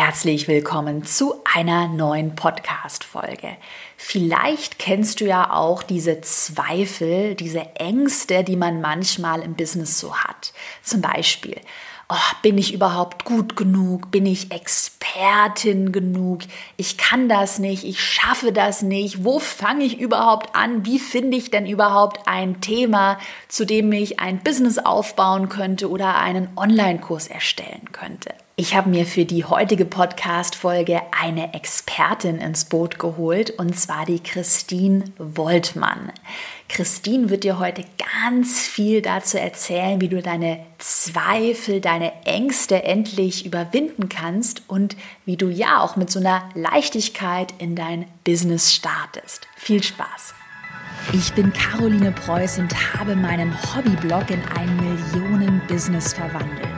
herzlich willkommen zu einer neuen Podcast-Folge. Vielleicht kennst du ja auch diese Zweifel, diese Ängste, die man manchmal im Business so hat. Zum Beispiel, oh, bin ich überhaupt gut genug? Bin ich Expertin genug? Ich kann das nicht, ich schaffe das nicht. Wo fange ich überhaupt an? Wie finde ich denn überhaupt ein Thema, zu dem ich ein Business aufbauen könnte oder einen Online-Kurs erstellen könnte? Ich habe mir für die heutige Podcast-Folge eine Expertin ins Boot geholt und zwar die Christine Woltmann. Christine wird dir heute ganz viel dazu erzählen, wie du deine Zweifel, deine Ängste endlich überwinden kannst und wie du ja auch mit so einer Leichtigkeit in dein Business startest. Viel Spaß! Ich bin Caroline Preuß und habe meinen Hobbyblog in ein Millionen-Business verwandelt.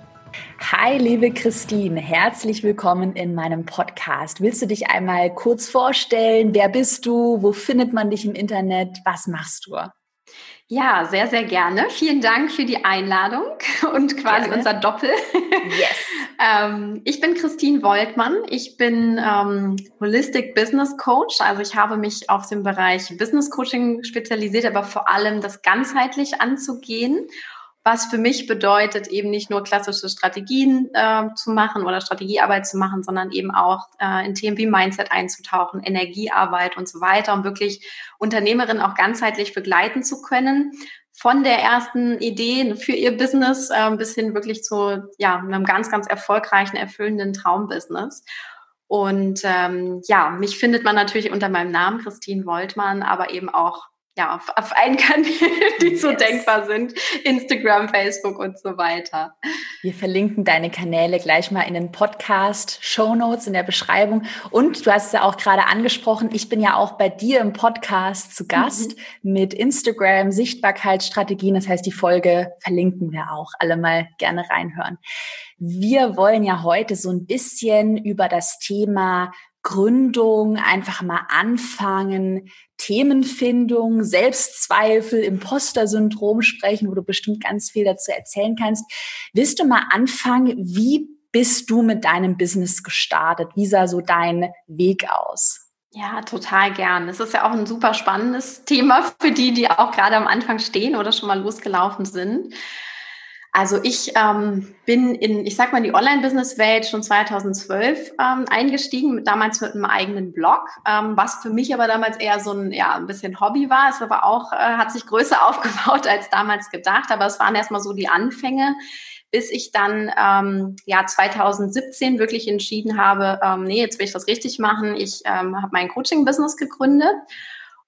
Hi, liebe Christine, herzlich willkommen in meinem Podcast. Willst du dich einmal kurz vorstellen? Wer bist du? Wo findet man dich im Internet? Was machst du? Ja, sehr, sehr gerne. Vielen Dank für die Einladung und quasi gerne. unser Doppel. Yes. ähm, ich bin Christine Woltmann. Ich bin ähm, Holistic Business Coach. Also ich habe mich auf den Bereich Business Coaching spezialisiert, aber vor allem das ganzheitlich anzugehen was für mich bedeutet, eben nicht nur klassische Strategien äh, zu machen oder Strategiearbeit zu machen, sondern eben auch äh, in Themen wie Mindset einzutauchen, Energiearbeit und so weiter, um wirklich Unternehmerinnen auch ganzheitlich begleiten zu können. Von der ersten Idee für ihr Business äh, bis hin wirklich zu ja, einem ganz, ganz erfolgreichen, erfüllenden Traumbusiness. Und ähm, ja, mich findet man natürlich unter meinem Namen Christine Woltmann, aber eben auch ja, auf, auf allen Kanälen, die yes. so denkbar sind. Instagram, Facebook und so weiter. Wir verlinken deine Kanäle gleich mal in den Podcast, Show Notes in der Beschreibung. Und du hast es ja auch gerade angesprochen, ich bin ja auch bei dir im Podcast zu Gast mhm. mit Instagram, Sichtbarkeitsstrategien. Das heißt, die Folge verlinken wir auch. Alle mal gerne reinhören. Wir wollen ja heute so ein bisschen über das Thema Gründung, einfach mal anfangen, Themenfindung, Selbstzweifel, Imposter-Syndrom sprechen, wo du bestimmt ganz viel dazu erzählen kannst. Willst du mal anfangen, wie bist du mit deinem Business gestartet? Wie sah so dein Weg aus? Ja, total gern. Es ist ja auch ein super spannendes Thema für die, die auch gerade am Anfang stehen oder schon mal losgelaufen sind. Also ich ähm, bin in, ich sag mal, die Online-Business-Welt schon 2012 ähm, eingestiegen, damals mit einem eigenen Blog, ähm, was für mich aber damals eher so ein, ja, ein bisschen Hobby war. Es aber auch, äh, hat sich größer aufgebaut als damals gedacht, aber es waren erstmal so die Anfänge, bis ich dann ähm, ja 2017 wirklich entschieden habe, ähm, nee, jetzt will ich das richtig machen. Ich ähm, habe mein Coaching-Business gegründet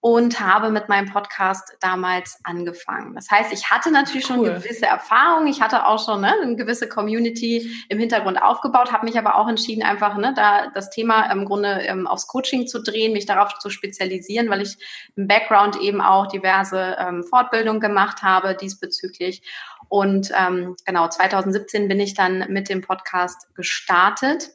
und habe mit meinem Podcast damals angefangen. Das heißt, ich hatte natürlich cool. schon gewisse Erfahrung, ich hatte auch schon ne, eine gewisse Community im Hintergrund aufgebaut, habe mich aber auch entschieden, einfach ne, da das Thema im Grunde ähm, aufs Coaching zu drehen, mich darauf zu spezialisieren, weil ich im Background eben auch diverse ähm, Fortbildungen gemacht habe diesbezüglich. Und ähm, genau, 2017 bin ich dann mit dem Podcast gestartet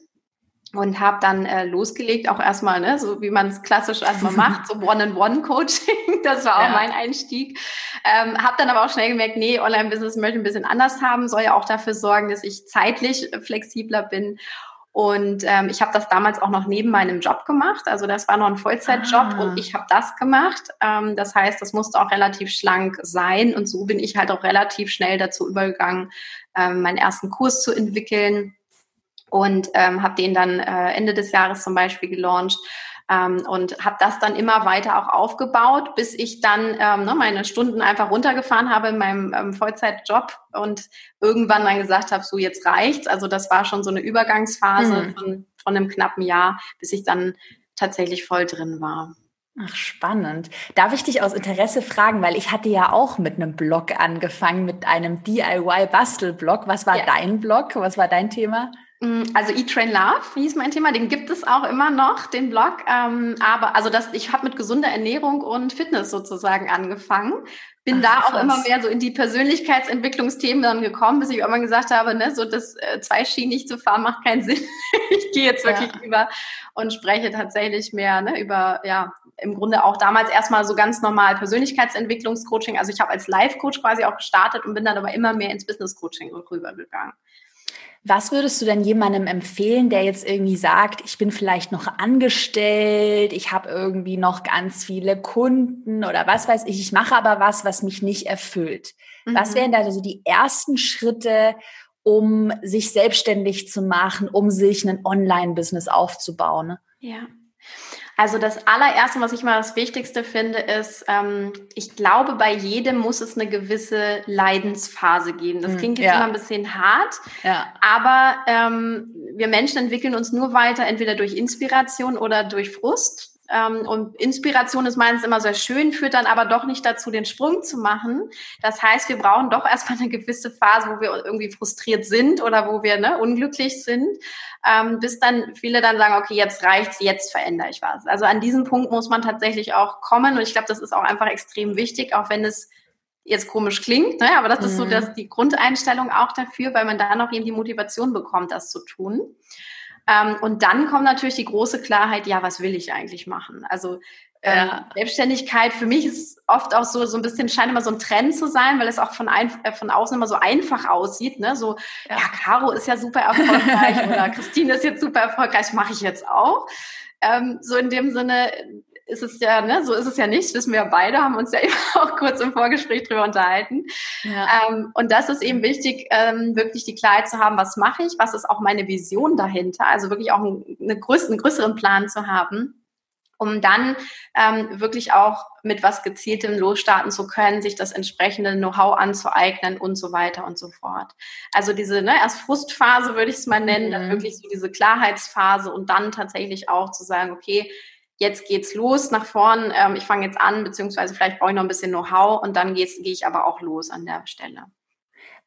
und habe dann äh, losgelegt, auch erstmal, ne, so wie man es klassisch erstmal macht, so One-on-One-Coaching, das war auch ja. mein Einstieg. Ähm, habe dann aber auch schnell gemerkt, nee, Online-Business möchte ich ein bisschen anders haben, soll ja auch dafür sorgen, dass ich zeitlich flexibler bin. Und ähm, ich habe das damals auch noch neben meinem Job gemacht. Also das war noch ein Vollzeitjob ah. und ich habe das gemacht. Ähm, das heißt, das musste auch relativ schlank sein. Und so bin ich halt auch relativ schnell dazu übergegangen, ähm, meinen ersten Kurs zu entwickeln und ähm, habe den dann äh, Ende des Jahres zum Beispiel gelauncht ähm, und habe das dann immer weiter auch aufgebaut, bis ich dann ähm, ne, meine Stunden einfach runtergefahren habe in meinem ähm, Vollzeitjob und irgendwann dann gesagt habe, so jetzt reicht's. Also das war schon so eine Übergangsphase mhm. von, von einem knappen Jahr, bis ich dann tatsächlich voll drin war. Ach, spannend. Darf ich dich aus Interesse fragen, weil ich hatte ja auch mit einem Blog angefangen, mit einem DIY-Bastel-Blog. Was war ja. dein Blog? Was war dein Thema? Mm, also Eat Train Love hieß mein Thema, den gibt es auch immer noch, den Blog. Ähm, aber also das, ich habe mit gesunder Ernährung und Fitness sozusagen angefangen, bin Ach, da auch krass. immer mehr so in die Persönlichkeitsentwicklungsthemen dann gekommen, bis ich irgendwann gesagt habe, ne, so das äh, nicht zu fahren macht keinen Sinn. ich gehe jetzt wirklich ja. über und spreche tatsächlich mehr ne, über, ja, im Grunde auch damals erstmal so ganz normal Persönlichkeitsentwicklungscoaching. Also ich habe als Life-Coach quasi auch gestartet und bin dann aber immer mehr ins Business-Coaching rübergegangen. Was würdest du denn jemandem empfehlen, der jetzt irgendwie sagt, ich bin vielleicht noch angestellt, ich habe irgendwie noch ganz viele Kunden oder was weiß ich, ich mache aber was, was mich nicht erfüllt. Mhm. Was wären da so die ersten Schritte, um sich selbstständig zu machen, um sich ein Online-Business aufzubauen? Ja. Also das allererste, was ich mal das Wichtigste finde, ist, ähm, ich glaube, bei jedem muss es eine gewisse Leidensphase geben. Das hm, klingt jetzt ja. immer ein bisschen hart, ja. aber ähm, wir Menschen entwickeln uns nur weiter, entweder durch Inspiration oder durch Frust. Ähm, und Inspiration ist meistens immer sehr schön, führt dann aber doch nicht dazu, den Sprung zu machen. Das heißt, wir brauchen doch erstmal eine gewisse Phase, wo wir irgendwie frustriert sind oder wo wir ne, unglücklich sind, ähm, bis dann viele dann sagen, okay, jetzt reicht's, jetzt verändere ich was. Also an diesem Punkt muss man tatsächlich auch kommen und ich glaube, das ist auch einfach extrem wichtig, auch wenn es jetzt komisch klingt, ne? aber das ist so mhm. dass die Grundeinstellung auch dafür, weil man da noch eben die Motivation bekommt, das zu tun. Ähm, und dann kommt natürlich die große Klarheit, ja, was will ich eigentlich machen? Also ähm, ja. Selbstständigkeit für mich ist oft auch so, so ein bisschen, scheint immer so ein Trend zu sein, weil es auch von, ein, äh, von außen immer so einfach aussieht. Ne? So, ja, ja Caro ist ja super erfolgreich oder Christine ist jetzt super erfolgreich, mache ich jetzt auch. Ähm, so in dem Sinne ist es ja, ne, so ist es ja nicht, wissen wir beide, haben uns ja eben auch kurz im Vorgespräch drüber unterhalten. Ja. Ähm, und das ist eben wichtig, ähm, wirklich die Klarheit zu haben, was mache ich, was ist auch meine Vision dahinter, also wirklich auch einen, eine größeren, einen größeren Plan zu haben um dann ähm, wirklich auch mit was Gezieltem losstarten zu können, sich das entsprechende Know-how anzueignen und so weiter und so fort. Also diese ne, erst Frustphase würde ich es mal nennen, mhm. dann wirklich so diese Klarheitsphase und dann tatsächlich auch zu sagen, okay, jetzt geht's los nach vorn, ähm, ich fange jetzt an, beziehungsweise vielleicht brauche ich noch ein bisschen Know-how und dann gehe ich aber auch los an der Stelle.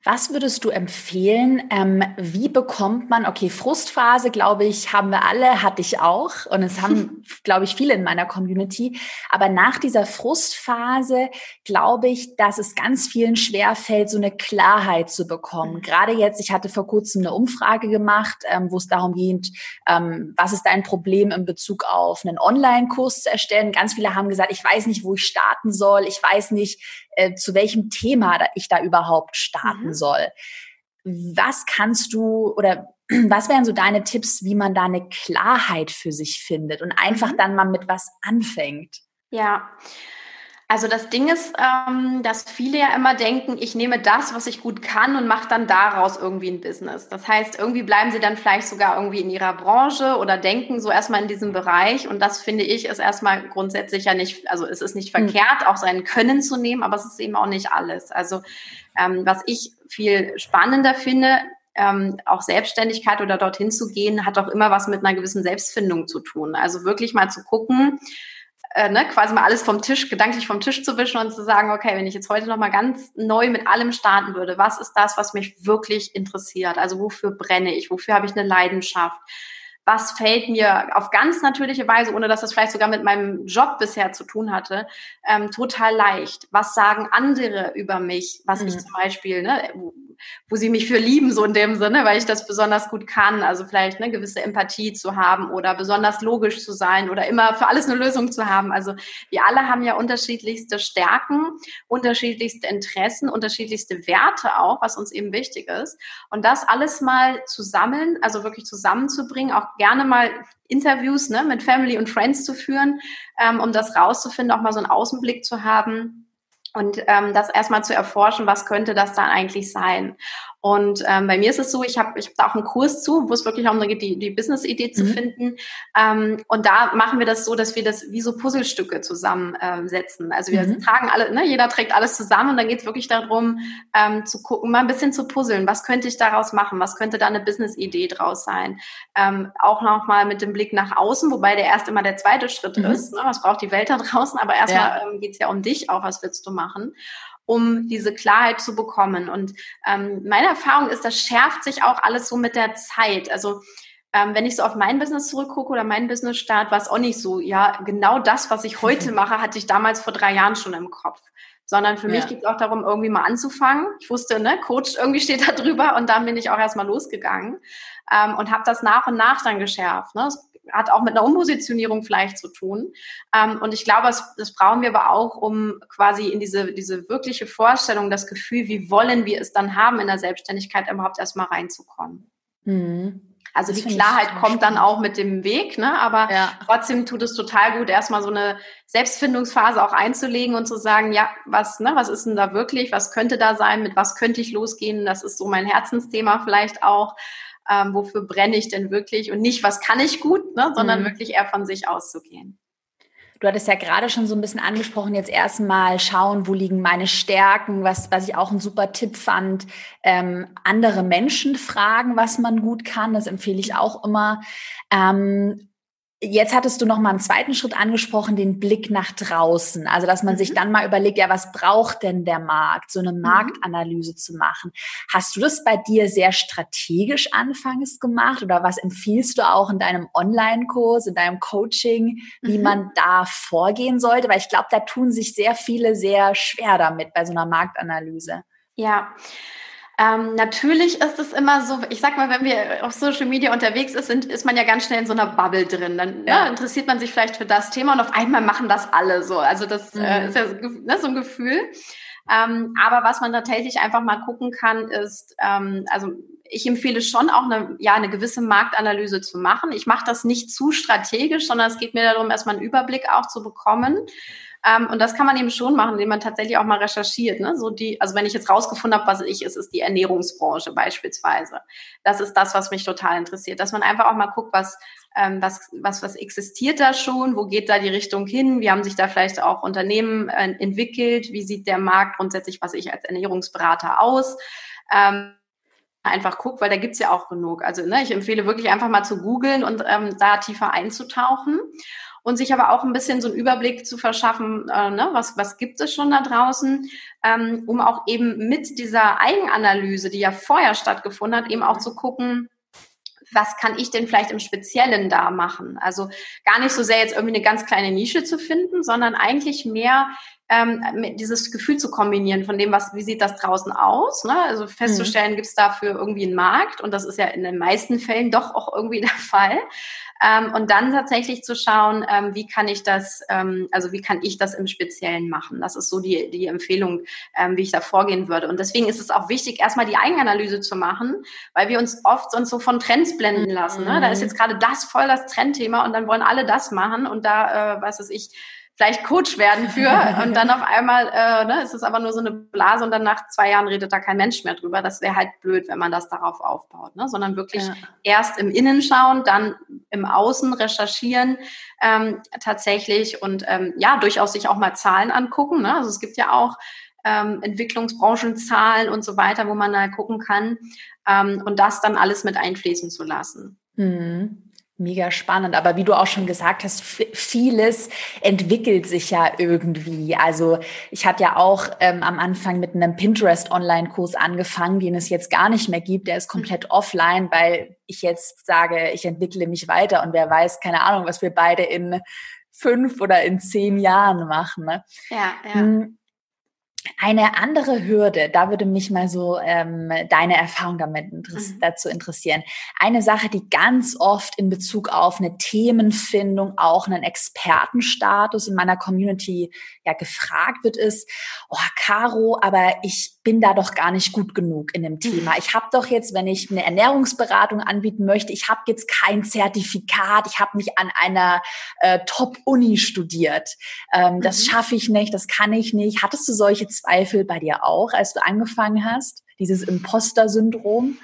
Was würdest du empfehlen? Ähm, wie bekommt man, okay, Frustphase, glaube ich, haben wir alle, hatte ich auch. Und es haben, glaube ich, viele in meiner Community. Aber nach dieser Frustphase glaube ich, dass es ganz vielen schwer fällt, so eine Klarheit zu bekommen. Mhm. Gerade jetzt, ich hatte vor kurzem eine Umfrage gemacht, ähm, wo es darum geht, ähm, was ist dein Problem in Bezug auf einen Online-Kurs zu erstellen. Ganz viele haben gesagt, ich weiß nicht, wo ich starten soll. Ich weiß nicht, äh, zu welchem Thema ich da überhaupt starten mhm. soll. Was kannst du oder was wären so deine Tipps, wie man da eine Klarheit für sich findet und einfach mhm. dann mal mit was anfängt? Ja, also das Ding ist, ähm, dass viele ja immer denken, ich nehme das, was ich gut kann und mache dann daraus irgendwie ein Business. Das heißt, irgendwie bleiben sie dann vielleicht sogar irgendwie in ihrer Branche oder denken so erstmal in diesem Bereich. Und das finde ich ist erstmal grundsätzlich ja nicht, also es ist nicht hm. verkehrt, auch sein Können zu nehmen, aber es ist eben auch nicht alles. Also ähm, was ich viel spannender finde, ähm, auch Selbstständigkeit oder dorthin zu gehen, hat auch immer was mit einer gewissen Selbstfindung zu tun. Also wirklich mal zu gucken, äh, ne, quasi mal alles vom Tisch, gedanklich vom Tisch zu wischen und zu sagen, okay, wenn ich jetzt heute nochmal ganz neu mit allem starten würde, was ist das, was mich wirklich interessiert? Also wofür brenne ich? Wofür habe ich eine Leidenschaft? Was fällt mir auf ganz natürliche Weise, ohne dass das vielleicht sogar mit meinem Job bisher zu tun hatte, ähm, total leicht? Was sagen andere über mich, was mhm. ich zum Beispiel, ne, wo sie mich für lieben, so in dem Sinne, weil ich das besonders gut kann. Also vielleicht eine gewisse Empathie zu haben oder besonders logisch zu sein oder immer für alles eine Lösung zu haben. Also wir alle haben ja unterschiedlichste Stärken, unterschiedlichste Interessen, unterschiedlichste Werte auch, was uns eben wichtig ist. Und das alles mal zu sammeln, also wirklich zusammenzubringen, auch gerne mal Interviews ne, mit Family und Friends zu führen, ähm, um das rauszufinden, auch mal so einen Außenblick zu haben und ähm, das erstmal zu erforschen, was könnte das dann eigentlich sein. Und ähm, bei mir ist es so, ich habe ich hab da auch einen Kurs zu, wo es wirklich darum geht, die, die Business-Idee zu mhm. finden. Ähm, und da machen wir das so, dass wir das wie so Puzzlestücke zusammensetzen. Ähm, also wir mhm. tragen alle, ne, jeder trägt alles zusammen und dann geht es wirklich darum, ähm, zu gucken, mal ein bisschen zu puzzeln. Was könnte ich daraus machen? Was könnte da eine Business-Idee draus sein? Ähm, auch nochmal mit dem Blick nach außen, wobei der erst immer der zweite Schritt mhm. ist. Ne? Was braucht die Welt da draußen? Aber erstmal ja. ähm, geht es ja um dich auch, was willst du machen? Um diese Klarheit zu bekommen. Und ähm, meine Erfahrung ist, das schärft sich auch alles so mit der Zeit. Also ähm, wenn ich so auf mein Business zurückgucke oder mein Business-Start, war es auch nicht so, ja, genau das, was ich heute mache, hatte ich damals vor drei Jahren schon im Kopf sondern für ja. mich geht es auch darum, irgendwie mal anzufangen. Ich wusste, ne, Coach irgendwie steht da drüber und dann bin ich auch erstmal losgegangen ähm, und habe das nach und nach dann geschärft. Ne? Das hat auch mit einer Umpositionierung vielleicht zu tun. Ähm, und ich glaube, das, das brauchen wir aber auch, um quasi in diese, diese wirkliche Vorstellung, das Gefühl, wie wollen wir es dann haben in der Selbstständigkeit überhaupt erstmal reinzukommen. Mhm. Also das die Klarheit kommt dann auch mit dem Weg, ne? aber ja. trotzdem tut es total gut, erstmal so eine Selbstfindungsphase auch einzulegen und zu sagen, ja, was, ne, was ist denn da wirklich, was könnte da sein, mit was könnte ich losgehen, das ist so mein Herzensthema vielleicht auch, ähm, wofür brenne ich denn wirklich und nicht, was kann ich gut, ne, sondern mhm. wirklich eher von sich auszugehen. Du hattest ja gerade schon so ein bisschen angesprochen, jetzt erstmal schauen, wo liegen meine Stärken, was, was ich auch ein super Tipp fand. Ähm, andere Menschen fragen, was man gut kann, das empfehle ich auch immer. Ähm, Jetzt hattest du noch mal einen zweiten Schritt angesprochen, den Blick nach draußen. Also, dass man mhm. sich dann mal überlegt, ja, was braucht denn der Markt? So eine mhm. Marktanalyse zu machen. Hast du das bei dir sehr strategisch anfangs gemacht oder was empfiehlst du auch in deinem Online-Kurs, in deinem Coaching, wie mhm. man da vorgehen sollte? Weil ich glaube, da tun sich sehr viele sehr schwer damit bei so einer Marktanalyse. Ja. Ähm, natürlich ist es immer so, ich sag mal, wenn wir auf Social Media unterwegs ist, sind, ist man ja ganz schnell in so einer Bubble drin. Dann ne, ja. ne, interessiert man sich vielleicht für das Thema und auf einmal machen das alle so. Also das äh, mhm. äh, ist ja ne, so ein Gefühl. Ähm, aber was man tatsächlich einfach mal gucken kann, ist, ähm, also ich empfehle schon auch eine, ja, eine gewisse Marktanalyse zu machen. Ich mache das nicht zu strategisch, sondern es geht mir darum, erstmal einen Überblick auch zu bekommen ähm, und das kann man eben schon machen, indem man tatsächlich auch mal recherchiert. Ne? So die, also wenn ich jetzt rausgefunden habe, was ich ist, ist die Ernährungsbranche beispielsweise. Das ist das, was mich total interessiert, dass man einfach auch mal guckt, was ähm, was, was, was existiert da schon, wo geht da die Richtung hin, wie haben sich da vielleicht auch Unternehmen äh, entwickelt, wie sieht der Markt grundsätzlich, was ich als Ernährungsberater aus. Ähm, einfach guck, weil da gibt's ja auch genug. Also ne, ich empfehle wirklich einfach mal zu googeln und ähm, da tiefer einzutauchen und sich aber auch ein bisschen so einen Überblick zu verschaffen, äh, ne, was, was gibt es schon da draußen, ähm, um auch eben mit dieser Eigenanalyse, die ja vorher stattgefunden hat, eben auch zu gucken, was kann ich denn vielleicht im Speziellen da machen? Also gar nicht so sehr jetzt irgendwie eine ganz kleine Nische zu finden, sondern eigentlich mehr ähm, dieses Gefühl zu kombinieren von dem, was, wie sieht das draußen aus? Ne? Also festzustellen, mhm. gibt es dafür irgendwie einen Markt und das ist ja in den meisten Fällen doch auch irgendwie der Fall. Ähm, und dann tatsächlich zu schauen, ähm, wie kann ich das, ähm, also wie kann ich das im Speziellen machen? Das ist so die, die Empfehlung, ähm, wie ich da vorgehen würde. Und deswegen ist es auch wichtig, erstmal die Eigenanalyse zu machen, weil wir uns oft sonst so von Trends blenden lassen. Ne? Da ist mhm. jetzt gerade das voll das Trendthema und dann wollen alle das machen und da, äh, was weiß ich, vielleicht Coach werden für und dann auf einmal äh, ne, ist es aber nur so eine Blase und dann nach zwei Jahren redet da kein Mensch mehr drüber. Das wäre halt blöd, wenn man das darauf aufbaut, ne? sondern wirklich ja. erst im Innen schauen, dann im Außen recherchieren ähm, tatsächlich und ähm, ja, durchaus sich auch mal Zahlen angucken. Ne? Also es gibt ja auch ähm, Entwicklungsbranchenzahlen und so weiter, wo man da gucken kann ähm, und das dann alles mit einfließen zu lassen. Mhm. Mega spannend. Aber wie du auch schon gesagt hast, vieles entwickelt sich ja irgendwie. Also ich hatte ja auch ähm, am Anfang mit einem Pinterest-Online-Kurs angefangen, den es jetzt gar nicht mehr gibt. Der ist komplett offline, weil ich jetzt sage, ich entwickle mich weiter und wer weiß, keine Ahnung, was wir beide in fünf oder in zehn Jahren machen. Ne? Ja, ja. Hm, eine andere Hürde, da würde mich mal so ähm, deine Erfahrung damit interess mhm. dazu interessieren. Eine Sache, die ganz oft in Bezug auf eine Themenfindung, auch einen Expertenstatus in meiner Community ja gefragt wird, ist, oh Caro, aber ich bin da doch gar nicht gut genug in dem Thema. Ich habe doch jetzt, wenn ich eine Ernährungsberatung anbieten möchte, ich habe jetzt kein Zertifikat, ich habe nicht an einer äh, Top-Uni studiert. Ähm, mhm. Das schaffe ich nicht, das kann ich nicht. Hattest du solche Zweifel bei dir auch, als du angefangen hast? Dieses Imposter-Syndrom?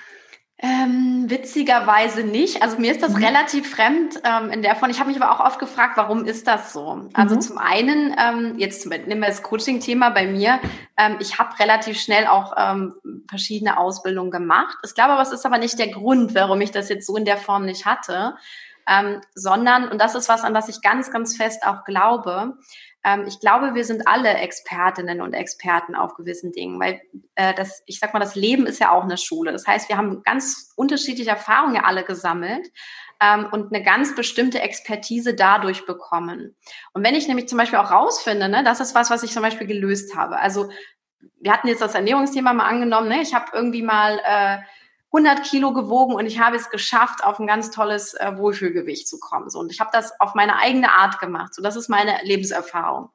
Ähm, witzigerweise nicht. Also mir ist das mhm. relativ fremd ähm, in der Form. Ich habe mich aber auch oft gefragt, warum ist das so? Also mhm. zum einen, ähm, jetzt nehmen wir das Coaching-Thema bei mir. Ähm, ich habe relativ schnell auch ähm, verschiedene Ausbildungen gemacht. Ich glaube aber, es ist aber nicht der Grund, warum ich das jetzt so in der Form nicht hatte, ähm, sondern, und das ist was, an das ich ganz, ganz fest auch glaube, ähm, ich glaube, wir sind alle Expertinnen und Experten auf gewissen Dingen, weil äh, das, ich sag mal, das Leben ist ja auch eine Schule. Das heißt, wir haben ganz unterschiedliche Erfahrungen alle gesammelt ähm, und eine ganz bestimmte Expertise dadurch bekommen. Und wenn ich nämlich zum Beispiel auch rausfinde, ne, das ist was, was ich zum Beispiel gelöst habe. Also wir hatten jetzt das Ernährungsthema mal angenommen, ne? ich habe irgendwie mal äh, 100 Kilo gewogen und ich habe es geschafft, auf ein ganz tolles äh, Wohlfühlgewicht zu kommen. So, und ich habe das auf meine eigene Art gemacht. So, das ist meine Lebenserfahrung.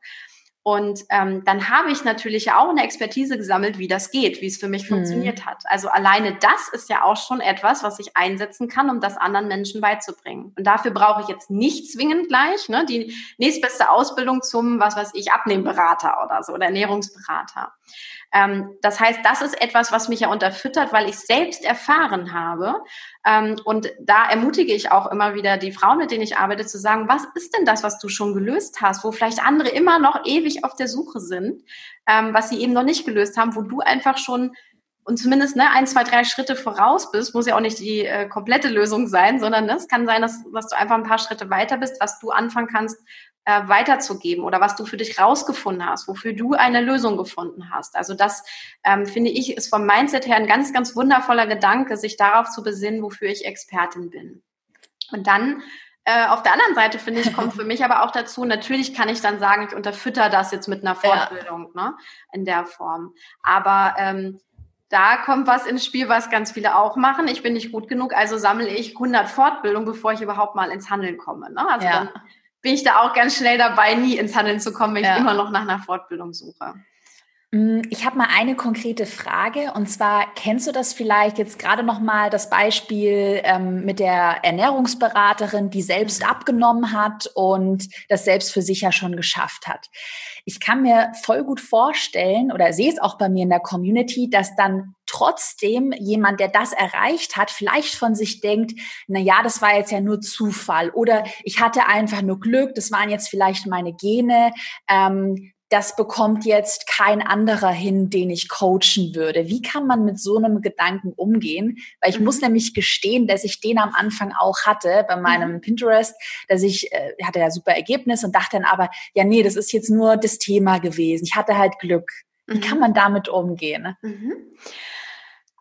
Und ähm, dann habe ich natürlich auch eine Expertise gesammelt, wie das geht, wie es für mich mhm. funktioniert hat. Also alleine das ist ja auch schon etwas, was ich einsetzen kann, um das anderen Menschen beizubringen. Und dafür brauche ich jetzt nicht zwingend gleich ne, die nächstbeste Ausbildung zum, was weiß ich, Abnehmberater oder so oder Ernährungsberater. Ähm, das heißt, das ist etwas, was mich ja unterfüttert, weil ich selbst erfahren habe. Ähm, und da ermutige ich auch immer wieder die Frauen, mit denen ich arbeite, zu sagen, was ist denn das, was du schon gelöst hast, wo vielleicht andere immer noch ewig auf der Suche sind, ähm, was sie eben noch nicht gelöst haben, wo du einfach schon und zumindest ne, ein, zwei, drei Schritte voraus bist, muss ja auch nicht die äh, komplette Lösung sein, sondern ne, es kann sein, dass, dass du einfach ein paar Schritte weiter bist, was du anfangen kannst, äh, weiterzugeben oder was du für dich rausgefunden hast, wofür du eine Lösung gefunden hast. Also das ähm, finde ich ist vom Mindset her ein ganz, ganz wundervoller Gedanke, sich darauf zu besinnen, wofür ich Expertin bin. Und dann äh, auf der anderen Seite finde ich, kommt für mich aber auch dazu, natürlich kann ich dann sagen, ich unterfütter das jetzt mit einer Fortbildung, ja. ne, in der Form. Aber ähm, da kommt was ins Spiel, was ganz viele auch machen. Ich bin nicht gut genug, also sammle ich 100 Fortbildungen, bevor ich überhaupt mal ins Handeln komme. Ne? Also ja. dann bin ich da auch ganz schnell dabei, nie ins Handeln zu kommen, wenn ja. ich immer noch nach einer Fortbildung suche. Mm, ich habe mal eine konkrete Frage und zwar kennst du das vielleicht jetzt gerade noch mal das Beispiel ähm, mit der Ernährungsberaterin, die selbst abgenommen hat und das selbst für sich ja schon geschafft hat. Ich kann mir voll gut vorstellen oder sehe es auch bei mir in der Community, dass dann trotzdem jemand, der das erreicht hat, vielleicht von sich denkt, na ja, das war jetzt ja nur Zufall oder ich hatte einfach nur Glück, das waren jetzt vielleicht meine Gene. Ähm, das bekommt jetzt kein anderer hin, den ich coachen würde. Wie kann man mit so einem Gedanken umgehen? Weil ich mhm. muss nämlich gestehen, dass ich den am Anfang auch hatte bei meinem mhm. Pinterest, dass ich äh, hatte ja super Ergebnis und dachte dann aber, ja nee, das ist jetzt nur das Thema gewesen. Ich hatte halt Glück. Wie mhm. kann man damit umgehen? Mhm.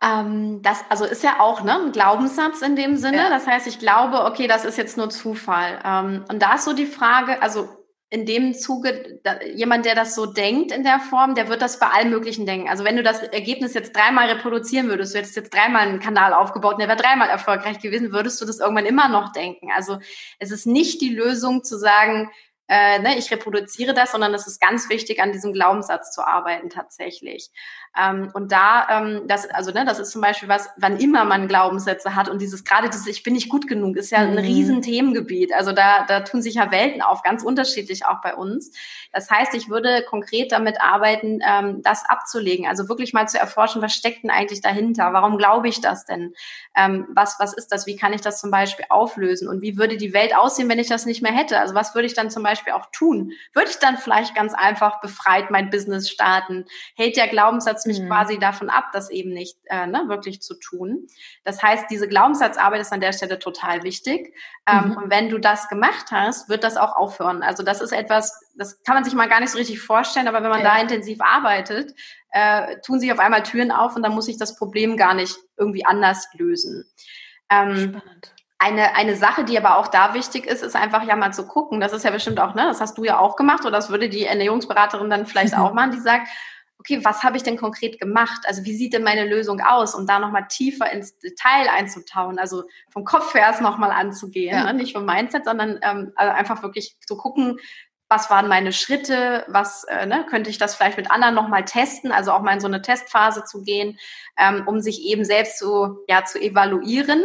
Ähm, das also ist ja auch ne, ein Glaubenssatz in dem Sinne. Ja. Das heißt, ich glaube, okay, das ist jetzt nur Zufall. Ähm, und da ist so die Frage, also in dem Zuge, da, jemand, der das so denkt in der Form, der wird das bei allen möglichen denken. Also wenn du das Ergebnis jetzt dreimal reproduzieren würdest, du hättest jetzt dreimal einen Kanal aufgebaut und der wäre dreimal erfolgreich gewesen, würdest du das irgendwann immer noch denken. Also es ist nicht die Lösung zu sagen, äh, ne, ich reproduziere das, sondern es ist ganz wichtig, an diesem Glaubenssatz zu arbeiten tatsächlich. Ähm, und da, ähm, das, also ne, das ist zum Beispiel was, wann immer man Glaubenssätze hat und dieses gerade dieses Ich bin nicht gut genug ist ja ein mhm. riesen Themengebiet. Also da, da tun sich ja Welten auf, ganz unterschiedlich auch bei uns. Das heißt, ich würde konkret damit arbeiten, ähm, das abzulegen. Also wirklich mal zu erforschen, was steckt denn eigentlich dahinter? Warum glaube ich das denn? Ähm, was, was ist das? Wie kann ich das zum Beispiel auflösen? Und wie würde die Welt aussehen, wenn ich das nicht mehr hätte? Also was würde ich dann zum Beispiel auch tun? Würde ich dann vielleicht ganz einfach befreit mein Business starten? Hält der Glaubenssatz setzt mich mhm. quasi davon ab, das eben nicht äh, ne, wirklich zu tun. Das heißt, diese Glaubenssatzarbeit ist an der Stelle total wichtig. Ähm, mhm. Und wenn du das gemacht hast, wird das auch aufhören. Also das ist etwas, das kann man sich mal gar nicht so richtig vorstellen, aber wenn man ja. da intensiv arbeitet, äh, tun sich auf einmal Türen auf und dann muss ich das Problem gar nicht irgendwie anders lösen. Ähm, Spannend. Eine, eine Sache, die aber auch da wichtig ist, ist einfach ja mal zu gucken. Das ist ja bestimmt auch, ne, das hast du ja auch gemacht oder das würde die Ernährungsberaterin dann vielleicht auch machen, die sagt, okay, was habe ich denn konkret gemacht? Also wie sieht denn meine Lösung aus? Um da nochmal tiefer ins Detail einzutauen, also vom Kopf her es nochmal anzugehen, ja. ne? nicht vom Mindset, sondern ähm, also einfach wirklich zu gucken, was waren meine Schritte, was äh, ne, könnte ich das vielleicht mit anderen nochmal testen, also auch mal in so eine Testphase zu gehen, ähm, um sich eben selbst so ja zu evaluieren.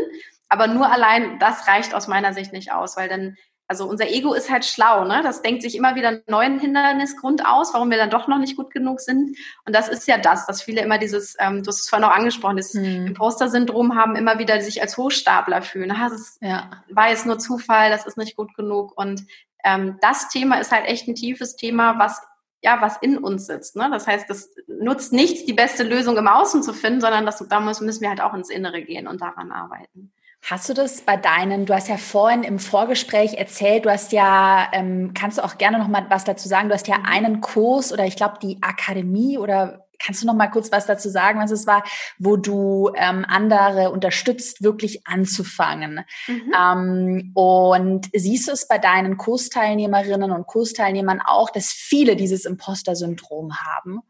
Aber nur allein das reicht aus meiner Sicht nicht aus, weil dann also unser Ego ist halt schlau, ne? Das denkt sich immer wieder einen neuen Hindernisgrund aus, warum wir dann doch noch nicht gut genug sind. Und das ist ja das, dass viele immer dieses, ähm, du hast es vorhin auch angesprochen, das hm. Imposter-Syndrom haben, immer wieder sich als Hochstapler fühlen. Ah, das ja. war jetzt nur Zufall, das ist nicht gut genug. Und ähm, das Thema ist halt echt ein tiefes Thema, was ja, was in uns sitzt. Ne? Das heißt, das nutzt nichts, die beste Lösung im Außen zu finden, sondern das, da müssen wir halt auch ins Innere gehen und daran arbeiten. Hast du das bei deinen, du hast ja vorhin im Vorgespräch erzählt, du hast ja, ähm, kannst du auch gerne noch mal was dazu sagen, du hast ja mhm. einen Kurs oder ich glaube die Akademie oder kannst du noch mal kurz was dazu sagen, was es war, wo du ähm, andere unterstützt, wirklich anzufangen? Mhm. Ähm, und siehst du es bei deinen Kursteilnehmerinnen und Kursteilnehmern auch, dass viele dieses Imposter-Syndrom haben?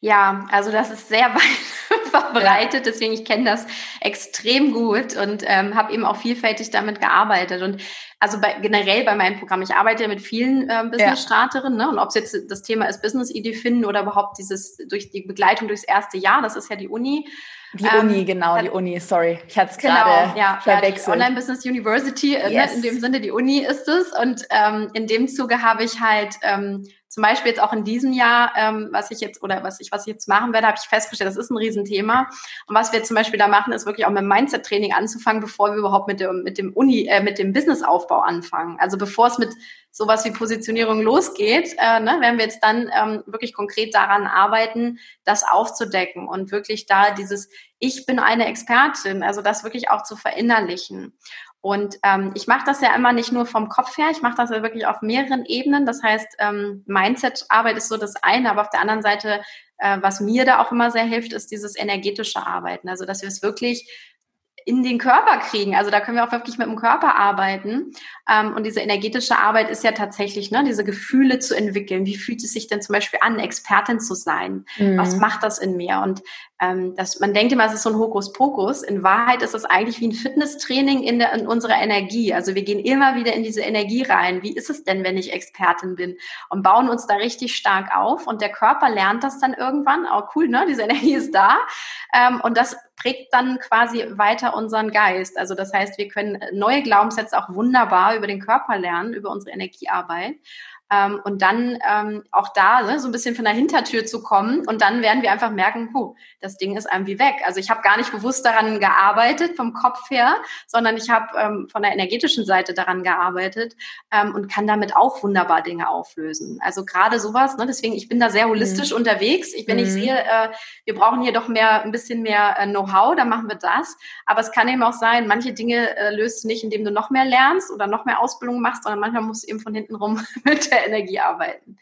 Ja, also das ist sehr weit verbreitet, deswegen ich kenne das extrem gut und ähm, habe eben auch vielfältig damit gearbeitet. Und also bei, generell bei meinem Programm, ich arbeite ja mit vielen äh, Business-Starterinnen, ne? und ob es jetzt das Thema ist Business-Idee finden oder überhaupt dieses durch die Begleitung durchs erste Jahr, das ist ja die Uni. Die ähm, Uni, genau, die Uni, sorry. Ich hatte es genau, gerade genau, ja, verwechselt. Ja, Online Business University, äh, ne, yes. in dem Sinne die Uni ist es. Und ähm, in dem Zuge habe ich halt ähm, zum Beispiel jetzt auch in diesem Jahr, ähm, was ich jetzt oder was ich, was ich jetzt machen werde, habe ich festgestellt, das ist ein Riesenthema. Und was wir zum Beispiel da machen, ist wirklich auch mit dem Mindset-Training anzufangen, bevor wir überhaupt mit dem, mit dem Uni, äh, mit dem Businessaufbau anfangen. Also bevor es mit sowas wie Positionierung losgeht, äh, ne, werden wir jetzt dann ähm, wirklich konkret daran arbeiten, das aufzudecken und wirklich da dieses Ich bin eine Expertin, also das wirklich auch zu verinnerlichen. Und ähm, ich mache das ja immer nicht nur vom Kopf her, ich mache das ja wirklich auf mehreren Ebenen. Das heißt, ähm, Mindset-Arbeit ist so das eine, aber auf der anderen Seite, äh, was mir da auch immer sehr hilft, ist dieses energetische Arbeiten. Also, dass wir es wirklich in den Körper kriegen. Also da können wir auch wirklich mit dem Körper arbeiten. Ähm, und diese energetische Arbeit ist ja tatsächlich, ne, diese Gefühle zu entwickeln. Wie fühlt es sich denn zum Beispiel an, Expertin zu sein? Mhm. Was macht das in mir? Und ähm, das, man denkt immer, es ist so ein Hokuspokus. In Wahrheit ist es eigentlich wie ein Fitnesstraining in, der, in unserer Energie. Also wir gehen immer wieder in diese Energie rein. Wie ist es denn, wenn ich Expertin bin? Und bauen uns da richtig stark auf. Und der Körper lernt das dann irgendwann. Oh, cool, ne? Diese Energie ist da. Ähm, und das prägt dann quasi weiter unseren Geist. Also das heißt, wir können neue Glaubenssätze auch wunderbar über den Körper lernen, über unsere Energiearbeit. Ähm, und dann ähm, auch da ne, so ein bisschen von der Hintertür zu kommen und dann werden wir einfach merken, huh, das Ding ist irgendwie weg. Also ich habe gar nicht bewusst daran gearbeitet vom Kopf her, sondern ich habe ähm, von der energetischen Seite daran gearbeitet ähm, und kann damit auch wunderbar Dinge auflösen. Also gerade sowas, ne, deswegen ich bin da sehr holistisch mhm. unterwegs. Ich, wenn mhm. ich sehe, äh, wir brauchen hier doch mehr ein bisschen mehr äh, Know-how, dann machen wir das. Aber es kann eben auch sein, manche Dinge äh, löst du nicht, indem du noch mehr lernst oder noch mehr Ausbildung machst, sondern manchmal musst du eben von hinten rum mit der Energie arbeiten.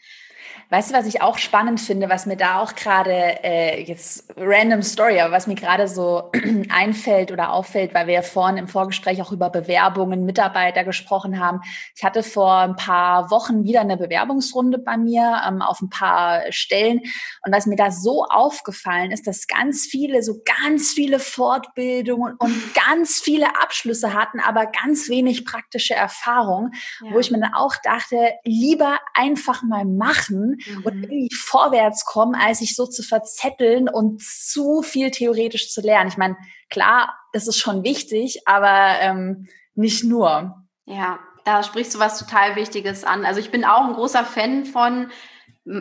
Weißt du, was ich auch spannend finde, was mir da auch gerade, äh, jetzt random Story, aber was mir gerade so einfällt oder auffällt, weil wir ja vorhin im Vorgespräch auch über Bewerbungen, Mitarbeiter gesprochen haben. Ich hatte vor ein paar Wochen wieder eine Bewerbungsrunde bei mir ähm, auf ein paar Stellen. Und was mir da so aufgefallen ist, dass ganz viele, so ganz viele Fortbildungen und ganz viele Abschlüsse hatten, aber ganz wenig praktische Erfahrung, ja. wo ich mir dann auch dachte, lieber einfach mal machen mhm. und irgendwie vorwärts kommen, als sich so zu verzetteln und zu viel theoretisch zu lernen. Ich meine, klar, das ist schon wichtig, aber ähm, nicht nur. Ja, da sprichst du was total Wichtiges an. Also ich bin auch ein großer Fan von